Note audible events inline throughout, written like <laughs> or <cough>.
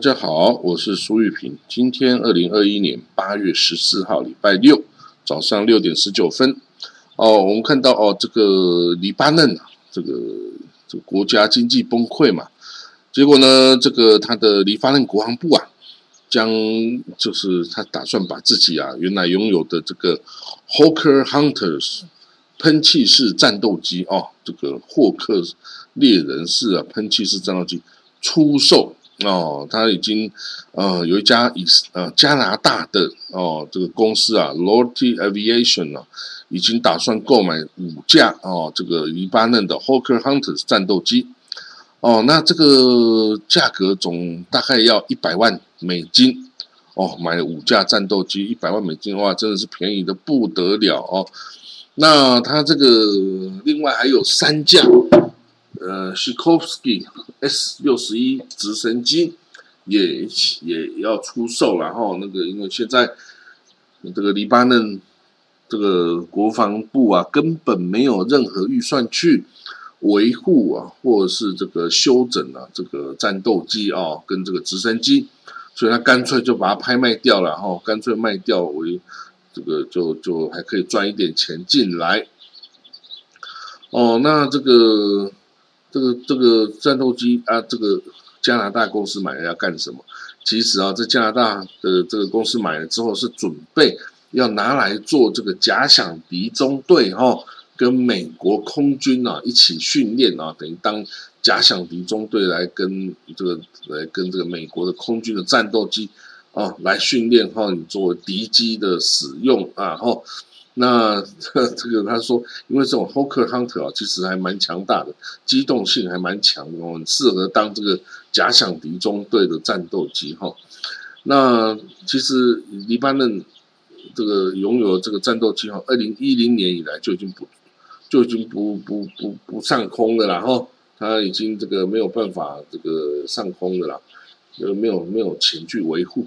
大家好，我是苏玉平。今天二零二一年八月十四号，礼拜六早上六点十九分。哦，我们看到哦，这个黎巴嫩啊，这个这个国家经济崩溃嘛，结果呢，这个他的黎巴嫩国防部啊，将就是他打算把自己啊原来拥有的这个 Hawker Hunters 喷气式战斗机哦，这个霍克猎人式啊喷气式战斗机出售。哦，他已经呃有一家以呃加拿大的哦这个公司啊 l o r t y Aviation 啊，已经打算购买五架哦这个黎巴嫩的 Hawker Hunters 战斗机哦，那这个价格总大概要一百万美金哦，买五架战斗机一百万美金的话，真的是便宜的不得了哦。那他这个另外还有三架。呃 s h i k o v s k y S 六十一直升机也也要出售，然后那个因为现在这个黎巴嫩这个国防部啊，根本没有任何预算去维护啊，或者是这个修整啊这个战斗机啊跟这个直升机，所以他干脆就把它拍卖掉了，哈，干脆卖掉为这个就就还可以赚一点钱进来。哦，那这个。这个这个战斗机啊，这个加拿大公司买了要干什么？其实啊，在加拿大的这个公司买了之后，是准备要拿来做这个假想敌中队哈，跟美国空军啊一起训练啊，等于当假想敌中队来跟这个来跟这个美国的空军的战斗机啊来训练哈，你作为敌机的使用啊，哈。那这这个他说，因为这种 Hawker Hunter 啊，其实还蛮强大的，机动性还蛮强的，很适合当这个假想敌中队的战斗机哈。那其实黎巴嫩这个拥有这个战斗机哈，二零一零年以来就已经不就已经不不不不上空了啦哈，他已经这个没有办法这个上空的啦，就没有没有钱去维护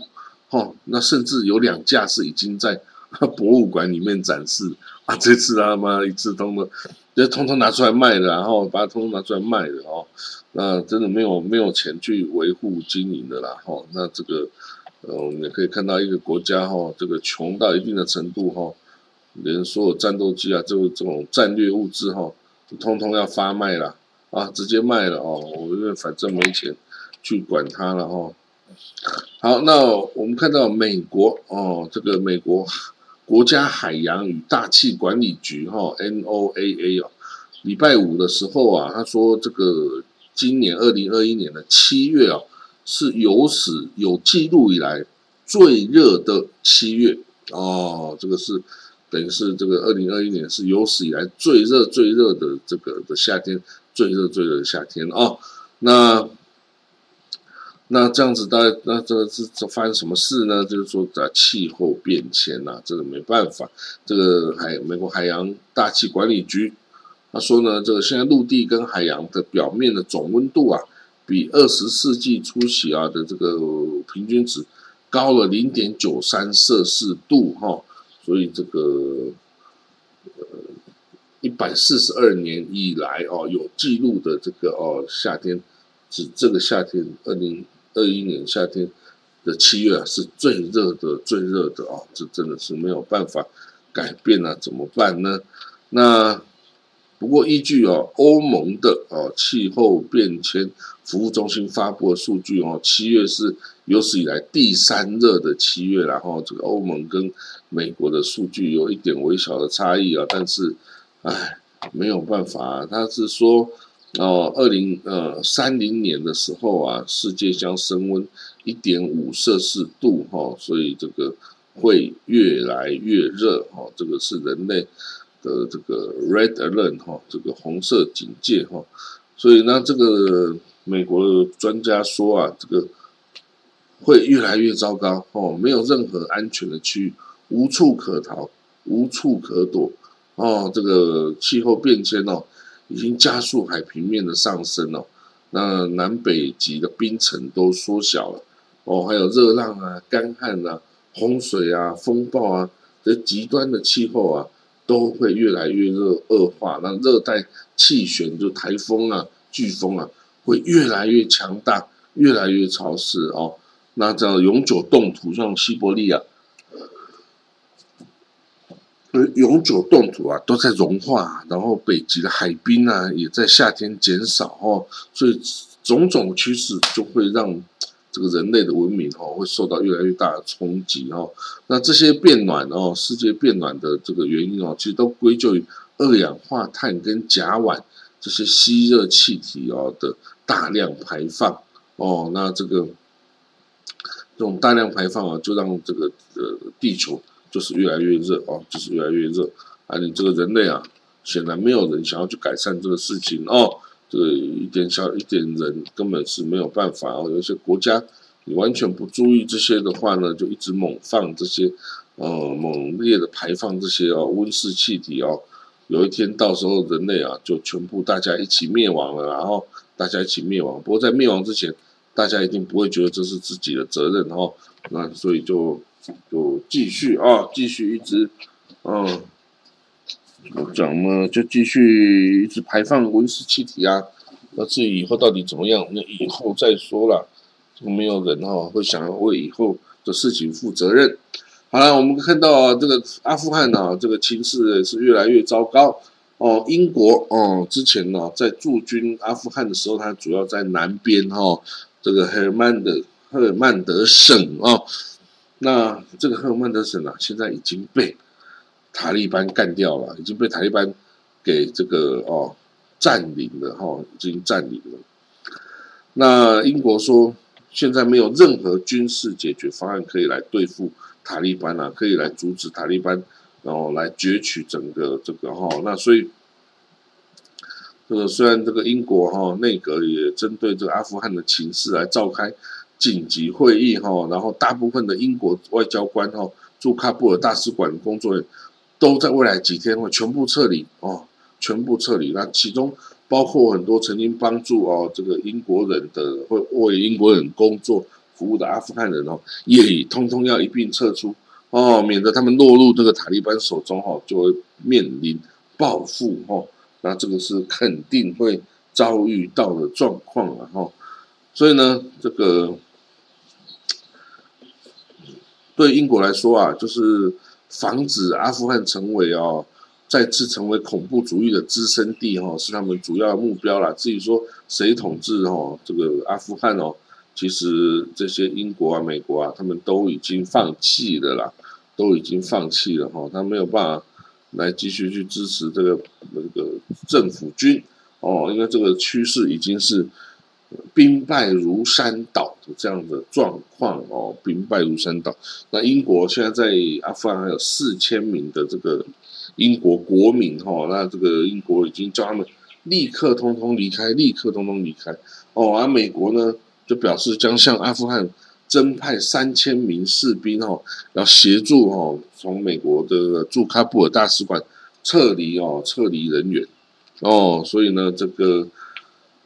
哈。那甚至有两架是已经在。<laughs> 博物馆里面展示啊，这次他妈一次通的，就通通拿出来卖了，然后把它通通拿出来卖了哦。那真的没有没有钱去维护经营的啦，哈。那这个呃，我们也可以看到一个国家哈，这个穷到一定的程度哈，连所有战斗机啊，就这种战略物资哈，通通要发卖了啊，直接卖了哦。我因为反正没钱去管它了哈。好，那我们看到美国哦，这个美国。国家海洋与大气管理局哈 （NOAA） 哦，礼拜五的时候啊，他说这个今年二零二一年的七月啊，是有史有记录以来最热的七月哦，这个是等于是这个二零二一年是有史以来最热最热的这个的夏天，最热最热的夏天哦，那。那这样子，大那这个是发生什么事呢？就是说，在气候变迁呐，这个没办法。这个海美国海洋大气管理局他说呢，这个现在陆地跟海洋的表面的总温度啊，比二十世纪初期啊的这个平均值高了零点九三摄氏度哈。所以这个呃一百四十二年以来哦，有记录的这个哦夏天，指这个夏天二零。二一年夏天的七月啊，是最热的、最热的啊！这真的是没有办法改变啊，怎么办呢？那不过依据哦欧盟的哦气候变迁服务中心发布的数据哦，七月是有史以来第三热的七月，然后这个欧盟跟美国的数据有一点微小的差异啊，但是唉，没有办法，他是说。哦，二零呃三零年的时候啊，世界将升温一点五摄氏度哈，所以这个会越来越热哈，这个是人类的这个 red alert 哈，这个红色警戒哈，所以呢，这个美国的专家说啊，这个会越来越糟糕哦，没有任何安全的区域，无处可逃，无处可躲哦，这个气候变迁哦。已经加速海平面的上升哦，那南北极的冰层都缩小了哦，还有热浪啊、干旱啊、洪水啊、风暴啊，这极端的气候啊，都会越来越热恶化。那热带气旋就台风啊、飓风啊，会越来越强大，越来越潮湿哦。那这样永久冻土，像西伯利亚，永久冻土啊，都在融化，然后北极的海冰啊，也在夏天减少哦，所以种种趋势就会让这个人类的文明哦，会受到越来越大的冲击哦。那这些变暖哦，世界变暖的这个原因哦，其实都归咎于二氧化碳跟甲烷这些吸热气体哦的大量排放哦。那这个。这种大量排放啊，就让这个呃地球就是越来越热哦，就是越来越热啊！你这个人类啊，显然没有人想要去改善这个事情哦。这个一点小一点人根本是没有办法哦。有些国家你完全不注意这些的话呢，就一直猛放这些呃猛烈的排放这些哦温室气体哦。有一天到时候人类啊就全部大家一起灭亡了，然后大家一起灭亡。不过在灭亡之前。大家一定不会觉得这是自己的责任哦，那所以就就继续啊，继续一直，嗯，怎么讲呢？就继续一直排放温室气体啊。那至于以后到底怎么样，那以后再说了。没有人哈会想要为以后的事情负责任。好了，我们看到这个阿富汗啊，这个情势是越来越糟糕哦。英国哦，之前呢在驻军阿富汗的时候，它主要在南边哈。这个赫尔曼的赫尔曼德省哦，那这个赫尔曼德省啊，现在已经被塔利班干掉了，已经被塔利班给这个哦占领了哈，已经占领了。那英国说，现在没有任何军事解决方案可以来对付塔利班啊，可以来阻止塔利班，然后来攫取整个这个哈，那所以。这个虽然这个英国哈内阁也针对这个阿富汗的情势来召开紧急会议哈，然后大部分的英国外交官哈驻喀布尔大使馆工作人都在未来几天会全部撤离哦，全部撤离。那其中包括很多曾经帮助哦这个英国人的或为英国人工作服务的阿富汗人哦，也通通要一并撤出哦，免得他们落入这个塔利班手中哈，就会面临报复哈。那这个是肯定会遭遇到的状况了哈，所以呢，这个对英国来说啊，就是防止阿富汗成为哦再次成为恐怖主义的滋生地哈，是他们主要的目标啦。至于说谁统治哦这个阿富汗哦，其实这些英国啊、美国啊，他们都已经放弃了啦，都已经放弃了哈，他没有办法。来继续去支持这个那个政府军哦，因为这个趋势已经是兵败如山倒的这样的状况哦，兵败如山倒。那英国现在在阿富汗还有四千名的这个英国国民哈，那这个英国已经叫他们立刻通通离开，立刻通通离开哦。而美国呢，就表示将向阿富汗。增派三千名士兵哦，要协助哦，从美国的驻喀布尔大使馆撤离哦，撤离人员哦，所以呢，这个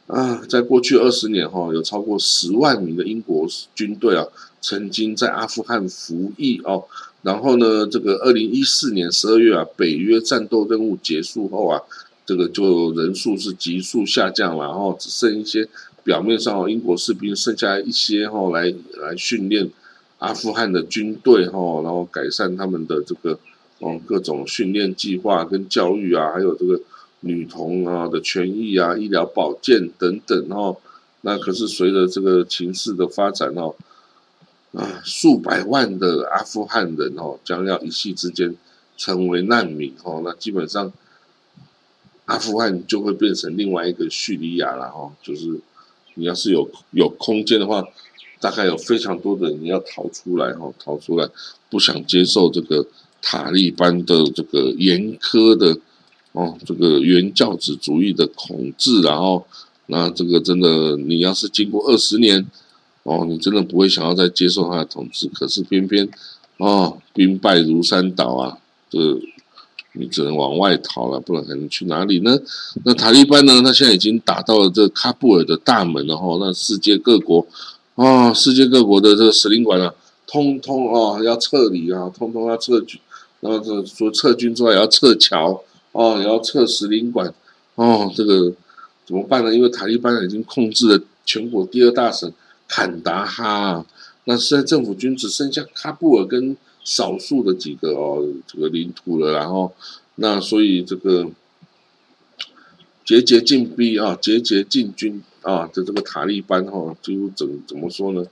啊，在过去二十年哈，有超过十万名的英国军队啊，曾经在阿富汗服役哦，然后呢，这个二零一四年十二月啊，北约战斗任务结束后啊，这个就人数是急速下降了，然后只剩一些。表面上，英国士兵剩下一些哈，来来训练阿富汗的军队哈，然后改善他们的这个哦各种训练计划跟教育啊，还有这个女童啊的权益啊、医疗保健等等哦。那可是随着这个情势的发展哦，啊，数百万的阿富汗人哦，将要一夕之间成为难民哦。那基本上，阿富汗就会变成另外一个叙利亚了哈，就是。你要是有有空间的话，大概有非常多的人要逃出来哈，逃出来，不想接受这个塔利班的这个严苛的哦，这个原教旨主义的统治，然后那这个真的，你要是经过二十年哦，你真的不会想要再接受他的统治，可是偏偏哦，兵败如山倒啊，这。你只能往外逃了，不然还能去哪里呢？那塔利班呢？他现在已经打到了这喀布尔的大门了哈。那世界各国啊，世界各国的这个使领馆啊，通通啊要撤离啊，通通要撤军。然后这除撤军之外，也要撤侨哦，也要撤使领馆哦。这个怎么办呢？因为塔利班已经控制了全国第二大省坎达哈，那现在政府军只剩下喀布尔跟少数的几个哦这个领土了，然后那所以这个节节进逼啊，节节进军啊的这个塔利班哈，就怎怎么说呢？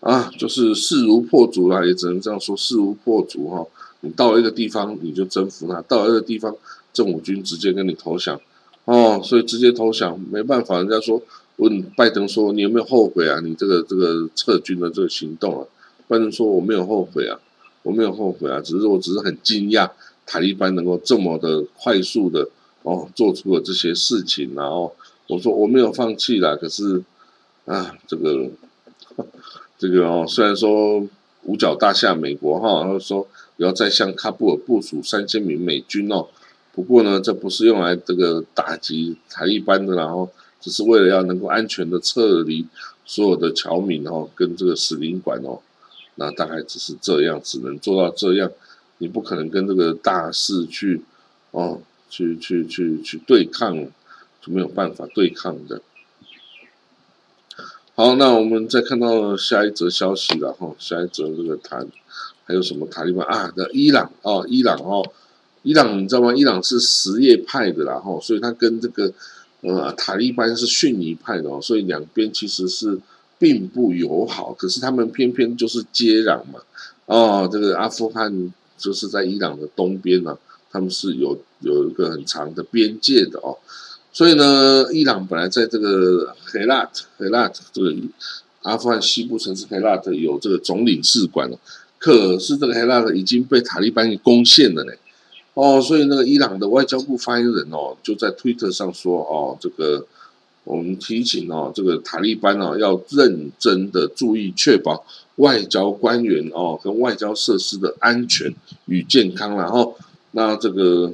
啊，就是势如破竹啦，也只能这样说，势如破竹哈。你到了一个地方，你就征服他；到了一个地方，政府军直接跟你投降，哦，所以直接投降没办法。人家说问拜登说你有没有后悔啊？你这个这个撤军的这个行动啊？拜登说我没有后悔啊，我没有后悔啊，只是我只是很惊讶塔利班能够这么的快速的哦做出了这些事情，然后我说我没有放弃啦，可是啊这个。这个哦，虽然说五角大厦美国哈，然后说要再向喀布尔部署三千名美军哦，不过呢，这不是用来这个打击塔利班的，然后只是为了要能够安全的撤离所有的侨民哦，跟这个使领馆哦，那大概只是这样，只能做到这样，你不可能跟这个大势去哦，去去去去对抗，就没有办法对抗的。好，那我们再看到下一则消息了哈。下一则这个谈还有什么塔利班啊？的伊朗哦，伊朗哦，伊朗你知道吗？伊朗是什叶派的啦哈，所以他跟这个呃塔利班是逊尼派的哦，所以两边其实是并不友好。可是他们偏偏就是接壤嘛哦，这个阿富汗就是在伊朗的东边呢，他们是有有一个很长的边界的哦。所以呢，伊朗本来在这个黑拉特、黑拉特这个阿富汗西部城市黑拉特有这个总领事馆了，可是这个黑拉特已经被塔利班给攻陷了呢。哦，所以那个伊朗的外交部发言人哦，就在推特上说哦，这个我们提醒哦，这个塔利班哦要认真的注意确保外交官员哦跟外交设施的安全与健康，然后那这个。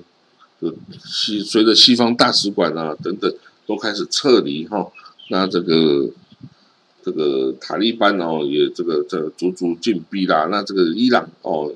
西随着西方大使馆啊等等都开始撤离哈，那这个这个塔利班哦也这个这逐逐进逼啦，那这个伊朗哦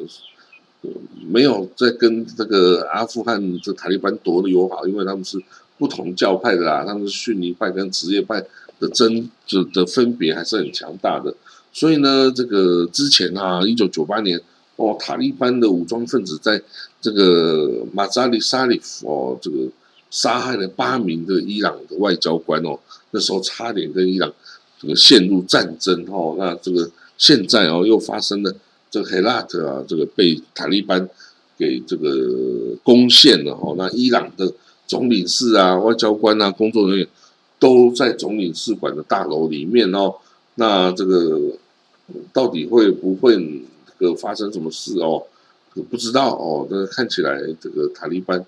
没有在跟这个阿富汗这塔利班夺的友好，因为他们是不同教派的啦，他们是逊尼派跟什叶派的争就的分别还是很强大的，所以呢，这个之前啊，一九九八年。哦，塔利班的武装分子在这个马扎里沙里夫哦，这个杀害了八名的伊朗的外交官哦，那时候差点跟伊朗这个陷入战争哦。那这个现在哦，又发生了这个黑拉特啊，这个被塔利班给这个攻陷了哦。那伊朗的总领事啊、外交官啊、工作人员都在总领事馆的大楼里面哦。那这个到底会不会？个发生什么事哦？不知道哦。但是看起来这个塔利班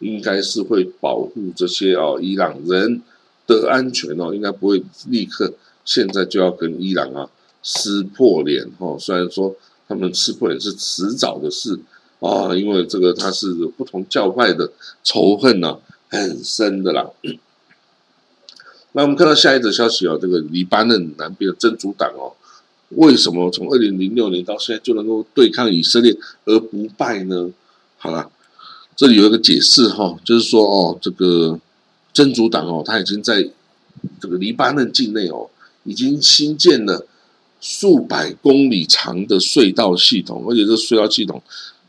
应该是会保护这些哦伊朗人的安全哦，应该不会立刻现在就要跟伊朗啊撕破脸哦。虽然说他们吃破也是迟早的事啊，因为这个它是不同教派的仇恨呢很深的啦。<coughs> 那我们看到下一则消息哦，这个黎巴嫩南边的真主党哦。为什么从二零零六年到现在就能够对抗以色列而不败呢？好了，这里有一个解释哈，就是说哦，这个真主党哦，他已经在这个黎巴嫩境内哦，已经新建了数百公里长的隧道系统，而且这隧道系统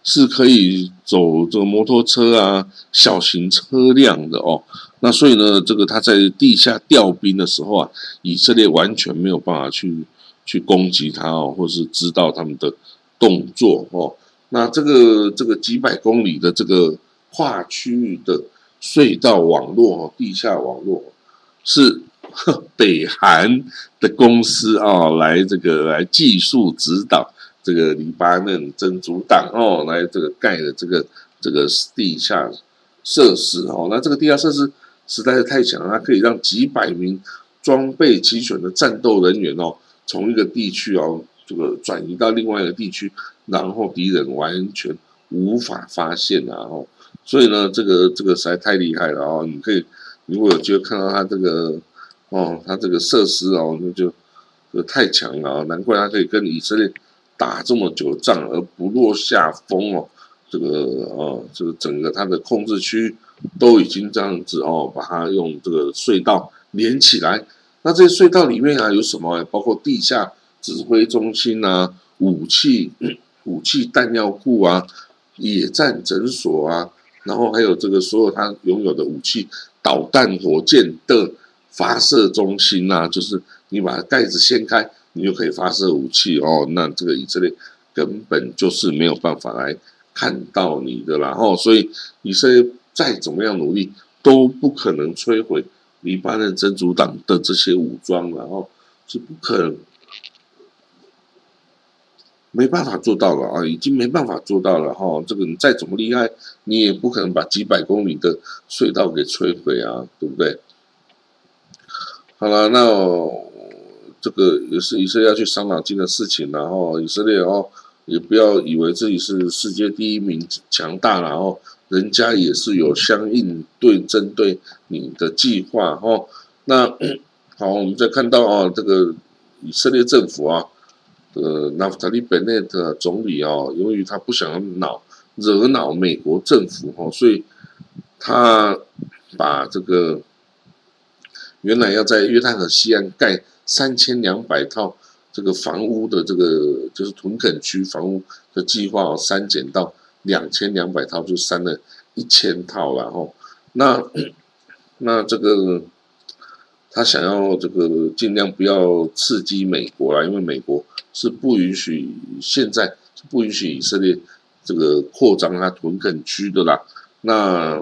是可以走这个摩托车啊、小型车辆的哦。那所以呢，这个他在地下调兵的时候啊，以色列完全没有办法去。去攻击他哦，或是知道他们的动作哦。那这个这个几百公里的这个跨区域的隧道网络哦，地下网络是 <laughs> 北韩的公司啊，来这个来技术指导这个黎巴嫩真主党哦，来这个盖的这个这个地下设施哦。那这个地下设施实在是太强了，它可以让几百名装备齐全的战斗人员哦。从一个地区哦，这个转移到另外一个地区，然后敌人完全无法发现啊！哦，所以呢，这个这个实在太厉害了哦！你可以如果有机会看到他这个哦，他这个设施哦，那就太强了啊！难怪他可以跟以色列打这么久的仗而不落下风哦！这个哦，这个整个他的控制区都已经这样子哦，把它用这个隧道连起来。那这些隧道里面啊有什么？包括地下指挥中心啊、武器、武器弹药库啊、野战诊所啊，然后还有这个所有他拥有的武器、导弹、火箭的发射中心啊，就是你把盖子掀开，你就可以发射武器哦。那这个以色列根本就是没有办法来看到你的啦，哦，所以以色列再怎么样努力都不可能摧毁。黎巴嫩真主党的这些武装，然后是不可能，没办法做到了啊，已经没办法做到了哈。这个你再怎么厉害，你也不可能把几百公里的隧道给摧毁啊，对不对？好了，那这个也是以色列要去伤脑筋的事情，然后以色列哦，也不要以为自己是世界第一名强大，然后。人家也是有相应对针对你的计划哦，那好，我们再看到啊，这个以色列政府啊，呃，纳夫塔利本内特总理啊，由于他不想恼惹恼美国政府哈，所以他把这个原来要在约旦河西岸盖三千两百套这个房屋的这个就是屯垦区房屋的计划删减到。两千两百套就删了一千套了哈，那那这个他想要这个尽量不要刺激美国啦，因为美国是不允许现在是不允许以色列这个扩张它屯垦区的啦。那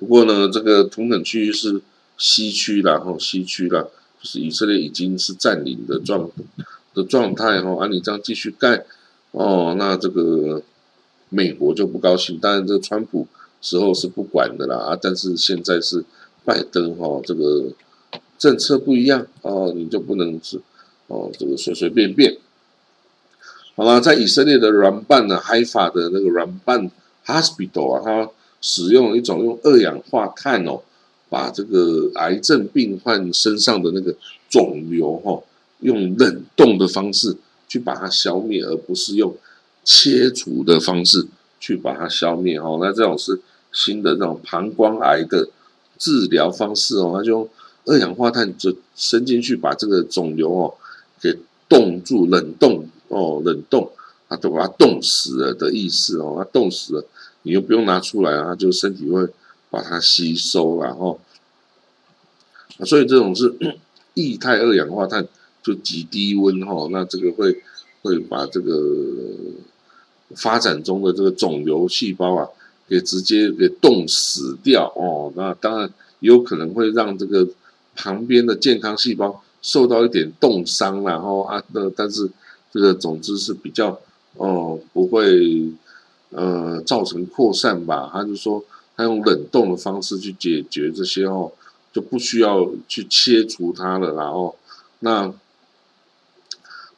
不过呢，这个屯垦区是西区啦，哈，西区啦，就是以色列已经是占领的状的状态哈，按你这样继续盖哦，那这个。美国就不高兴，当然这个川普时候是不管的啦啊，但是现在是拜登哈，这个政策不一样哦，你就不能是哦，这个随随便便。好了，在以色列的软办呢，海法的那个软办 hospital 啊，它使用一种用二氧化碳哦，把这个癌症病患身上的那个肿瘤哈，用冷冻的方式去把它消灭，而不是用。切除的方式去把它消灭哦，那这种是新的那种膀胱癌的治疗方式哦，它就用二氧化碳就伸进去把这个肿瘤哦给冻住冷冻哦冷冻，它就把它冻死了的意思哦，它冻死了你又不用拿出来啊，就身体会把它吸收然后，所以这种是 <coughs> 液态二氧化碳就极低温哈，那这个会会把这个。发展中的这个肿瘤细胞啊，给直接给冻死掉哦。那当然也有可能会让这个旁边的健康细胞受到一点冻伤，然后啊，那但是这个总之是比较哦不会呃造成扩散吧。他就说他用冷冻的方式去解决这些哦，就不需要去切除它了。然后那。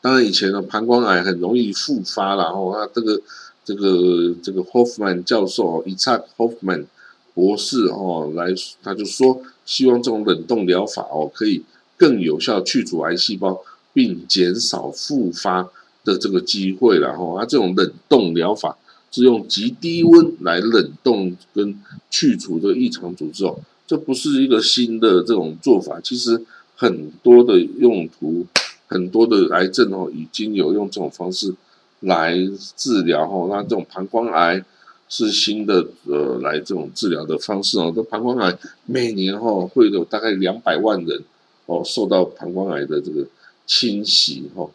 当然，以前的膀胱癌很容易复发，然后他这个这个这个 Hoffman 教授伊查 Hoffman 博士哦，来他就说，希望这种冷冻疗法哦，可以更有效去除癌细胞，并减少复发的这个机会，然后他这种冷冻疗法是用极低温来冷冻跟去除的异常组织哦，这不是一个新的这种做法，其实很多的用途。很多的癌症哦，已经有用这种方式来治疗哦。那这种膀胱癌是新的呃，来这种治疗的方式哦。这膀胱癌每年哈会有大概两百万人哦受到膀胱癌的这个侵袭哦。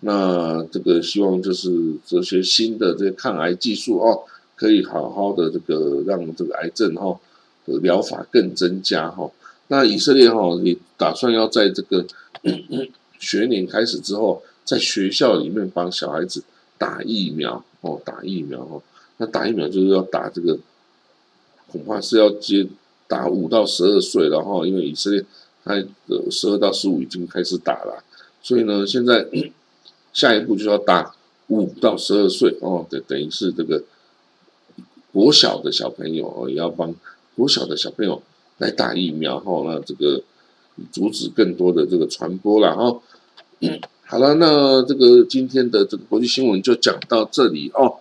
那这个希望就是这些新的这些抗癌技术哦，可以好好的这个让这个癌症哈的疗法更增加哈。那以色列哈也打算要在这个 <clears throat> 学年开始之后，在学校里面帮小孩子打疫苗哦，打疫苗哦。那打疫苗就是要打这个，恐怕是要接打五到十二岁了哈，因为以色列它的十二到十五已经开始打了，所以呢，现在下一步就要打五到十二岁哦，等等于是这个国小的小朋友哦，也要帮国小的小朋友。来打疫苗哈，那这个阻止更多的这个传播了哈。<clears throat> 好了，那这个今天的这个国际新闻就讲到这里哦。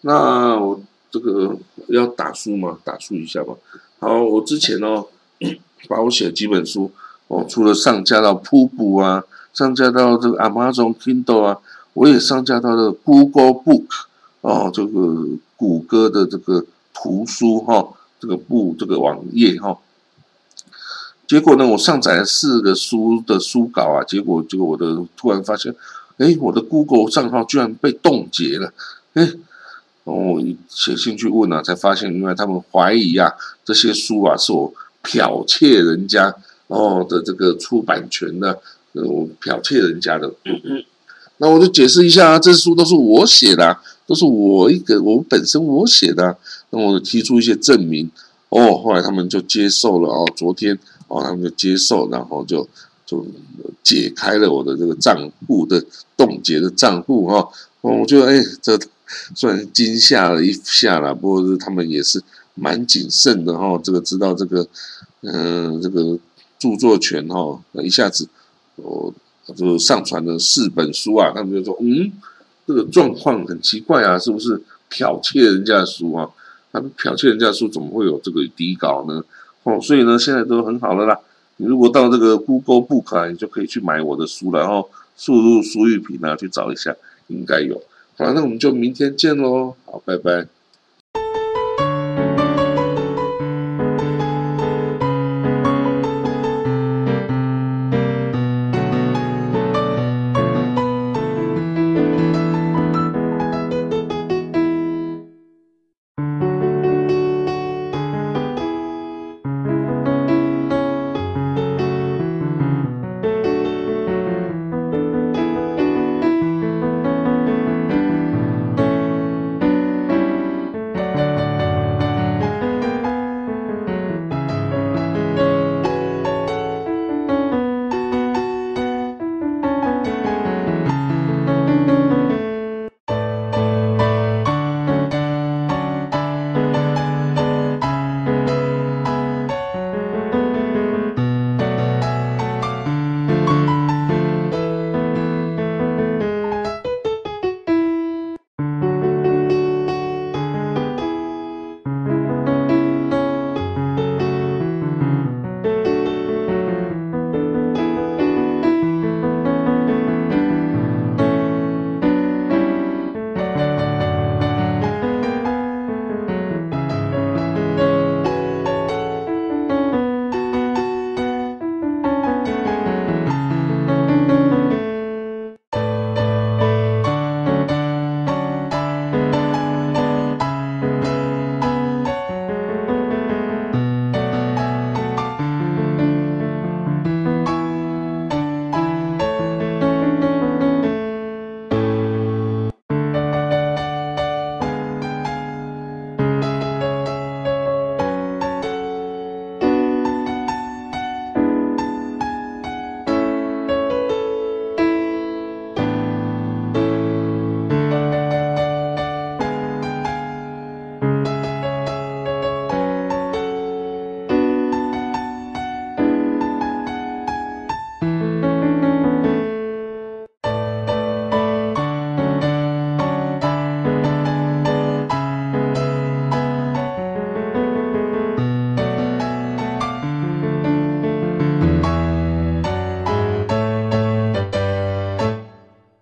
那我这个要打书吗？打书一下吧。好，我之前哦 <clears throat> 把我写几本书哦，除了上架到瀑布啊，上架到这个 Amazon Kindle 啊，我也上架到了 Google Book 哦，这个谷歌的这个图书哈，这个部这个网页哈。结果呢，我上载了四个书的书稿啊，结果结果我的突然发现，哎，我的 Google 账号居然被冻结了，哎。我写信去问啊，才发现，原来他们怀疑啊，这些书啊是我剽窃人家哦的这个出版权的，我剽窃人家的。嗯那我就解释一下啊，这书都是我写的，都是我一个我本身我写的。那我就提出一些证明，哦，后来他们就接受了哦，昨天哦，他们就接受，然后就就解开了我的这个账户的冻结的账户哈。哦，我觉得哎这。虽然惊吓了一下啦，不过他们也是蛮谨慎的哈。这个知道这个，嗯，这个著作权哈，一下子哦，就上传了四本书啊。他们就说，嗯，这个状况很奇怪啊，是不是剽窃人家的书啊？他们剽窃人家的书，怎么会有这个底稿呢？哦，所以呢，现在都很好了啦。你如果到这个 Google Book 啊，你就可以去买我的书，然后输入苏玉平啊，去找一下，应该有。好，那我们就明天见喽。好，拜拜。